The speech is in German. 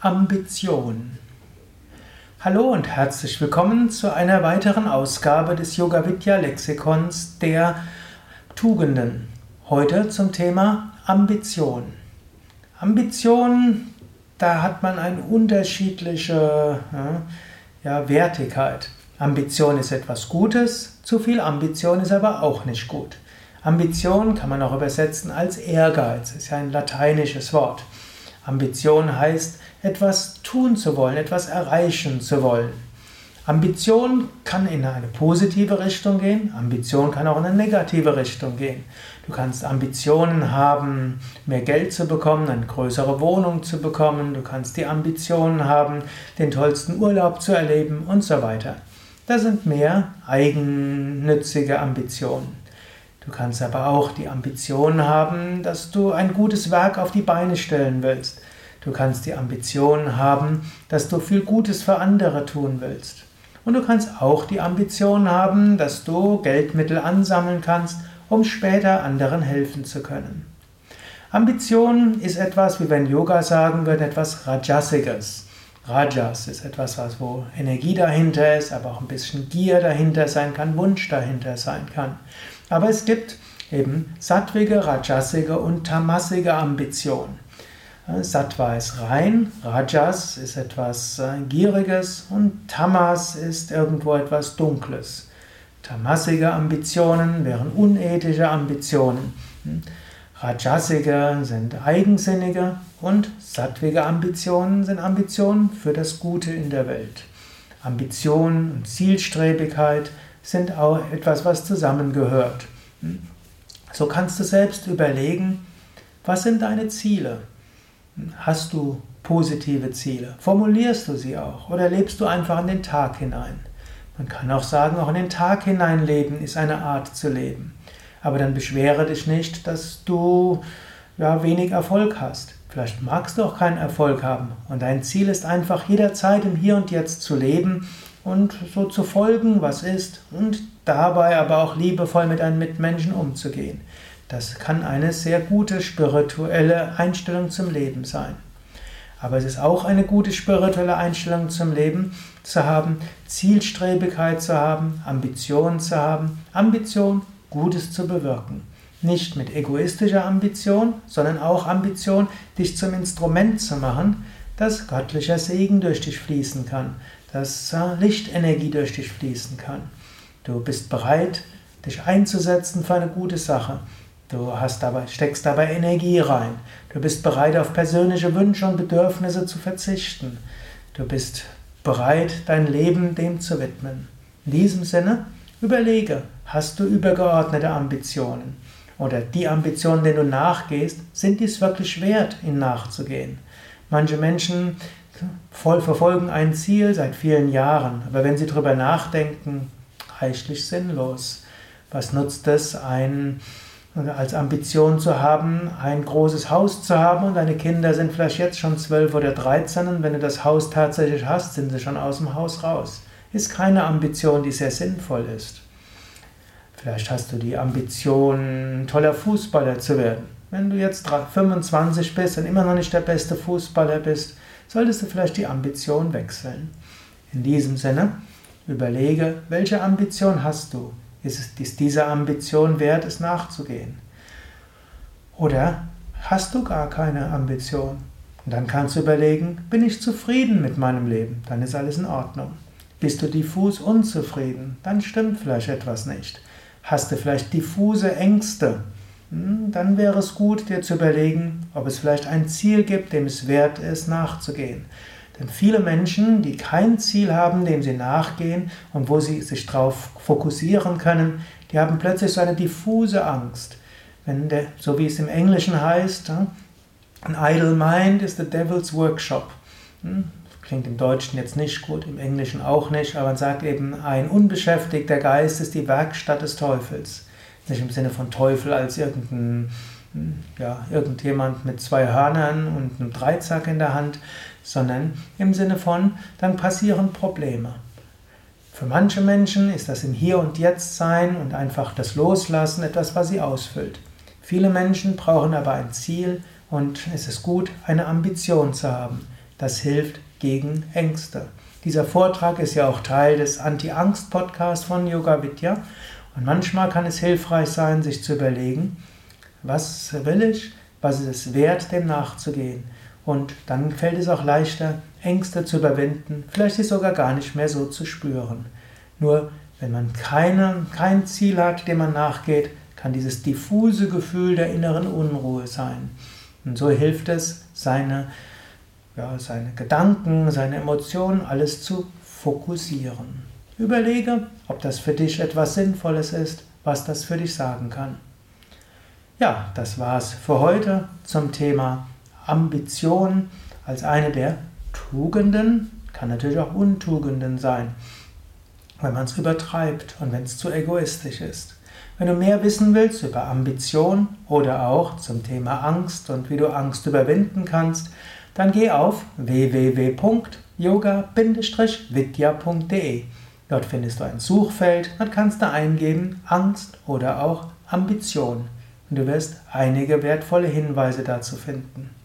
Ambition. Hallo und herzlich willkommen zu einer weiteren Ausgabe des Yoga Vidya Lexikons der Tugenden. Heute zum Thema Ambition. Ambition, da hat man eine unterschiedliche ja, Wertigkeit. Ambition ist etwas Gutes, zu viel Ambition ist aber auch nicht gut. Ambition kann man auch übersetzen als Ehrgeiz, ist ja ein lateinisches Wort. Ambition heißt, etwas tun zu wollen, etwas erreichen zu wollen. Ambition kann in eine positive Richtung gehen, Ambition kann auch in eine negative Richtung gehen. Du kannst Ambitionen haben, mehr Geld zu bekommen, eine größere Wohnung zu bekommen, du kannst die Ambitionen haben, den tollsten Urlaub zu erleben und so weiter. Das sind mehr eigennützige Ambitionen. Du kannst aber auch die Ambition haben, dass du ein gutes Werk auf die Beine stellen willst. Du kannst die Ambition haben, dass du viel Gutes für andere tun willst. Und du kannst auch die Ambition haben, dass du Geldmittel ansammeln kannst, um später anderen helfen zu können. Ambition ist etwas, wie wenn Yoga sagen würde, etwas Rajasiges. Rajas ist etwas, was wo Energie dahinter ist, aber auch ein bisschen Gier dahinter sein kann, Wunsch dahinter sein kann. Aber es gibt eben sattwige, rajasige und tamasige Ambition. Sattva ist rein, Rajas ist etwas äh, Gieriges und Tamas ist irgendwo etwas Dunkles. Tamasige Ambitionen wären unethische Ambitionen. Rajasige sind eigensinnige und sattwige Ambitionen sind Ambitionen für das Gute in der Welt. Ambition und Zielstrebigkeit sind auch etwas, was zusammengehört. So kannst du selbst überlegen, was sind deine Ziele? Hast du positive Ziele? Formulierst du sie auch oder lebst du einfach in den Tag hinein? Man kann auch sagen, auch in den Tag hinein leben ist eine Art zu leben. Aber dann beschwere dich nicht, dass du ja, wenig Erfolg hast. Vielleicht magst du auch keinen Erfolg haben und dein Ziel ist einfach jederzeit im Hier und Jetzt zu leben und so zu folgen, was ist und dabei aber auch liebevoll mit deinen Mitmenschen umzugehen. Das kann eine sehr gute spirituelle Einstellung zum Leben sein. Aber es ist auch eine gute spirituelle Einstellung zum Leben zu haben, Zielstrebigkeit zu haben, Ambition zu haben, Ambition, Gutes zu bewirken. Nicht mit egoistischer Ambition, sondern auch Ambition, dich zum Instrument zu machen, dass göttlicher Segen durch dich fließen kann, dass Lichtenergie durch dich fließen kann. Du bist bereit, dich einzusetzen für eine gute Sache. Du hast dabei, steckst dabei Energie rein. Du bist bereit, auf persönliche Wünsche und Bedürfnisse zu verzichten. Du bist bereit, dein Leben dem zu widmen. In diesem Sinne, überlege, hast du übergeordnete Ambitionen? Oder die Ambitionen, denen du nachgehst, sind dies wirklich wert, ihnen nachzugehen? Manche Menschen verfolgen ein Ziel seit vielen Jahren, aber wenn sie darüber nachdenken, reichlich sinnlos. Was nutzt es, ein, als Ambition zu haben, ein großes Haus zu haben und deine Kinder sind vielleicht jetzt schon zwölf oder dreizehn und wenn du das Haus tatsächlich hast, sind sie schon aus dem Haus raus. Ist keine Ambition, die sehr sinnvoll ist. Vielleicht hast du die Ambition, toller Fußballer zu werden. Wenn du jetzt 25 bist und immer noch nicht der beste Fußballer bist, solltest du vielleicht die Ambition wechseln. In diesem Sinne, überlege, welche Ambition hast du? Ist, es, ist diese Ambition wert, es nachzugehen? Oder hast du gar keine Ambition? Und dann kannst du überlegen, bin ich zufrieden mit meinem Leben? Dann ist alles in Ordnung. Bist du diffus unzufrieden? Dann stimmt vielleicht etwas nicht. Hast du vielleicht diffuse Ängste? Hm, dann wäre es gut, dir zu überlegen, ob es vielleicht ein Ziel gibt, dem es wert ist, nachzugehen. Denn viele Menschen, die kein Ziel haben, dem sie nachgehen und wo sie sich darauf fokussieren können, die haben plötzlich so eine diffuse Angst. Wenn der, so wie es im Englischen heißt, hm, an idle mind is the devil's workshop. Hm, klingt im Deutschen jetzt nicht gut, im Englischen auch nicht, aber man sagt eben, ein unbeschäftigter Geist ist die Werkstatt des Teufels. Nicht im Sinne von Teufel als irgendein, ja, irgendjemand mit zwei Hörnern und einem Dreizack in der Hand, sondern im Sinne von, dann passieren Probleme. Für manche Menschen ist das im Hier und Jetzt sein und einfach das Loslassen etwas, was sie ausfüllt. Viele Menschen brauchen aber ein Ziel und es ist gut, eine Ambition zu haben. Das hilft gegen Ängste. Dieser Vortrag ist ja auch Teil des Anti-Angst-Podcasts von Yoga Vidya. Und manchmal kann es hilfreich sein, sich zu überlegen, was will ich, was ist es wert, dem nachzugehen. Und dann fällt es auch leichter, Ängste zu überwinden, vielleicht sie sogar gar nicht mehr so zu spüren. Nur wenn man keine, kein Ziel hat, dem man nachgeht, kann dieses diffuse Gefühl der inneren Unruhe sein. Und so hilft es, seine, ja, seine Gedanken, seine Emotionen, alles zu fokussieren. Überlege, ob das für dich etwas Sinnvolles ist, was das für dich sagen kann. Ja, das war's für heute zum Thema Ambition als eine der Tugenden, kann natürlich auch Untugenden sein, wenn man es übertreibt und wenn es zu egoistisch ist. Wenn du mehr wissen willst über Ambition oder auch zum Thema Angst und wie du Angst überwinden kannst, dann geh auf www.yoga-vidya.de. Dort findest du ein Suchfeld und kannst da eingeben Angst oder auch Ambition. Und du wirst einige wertvolle Hinweise dazu finden.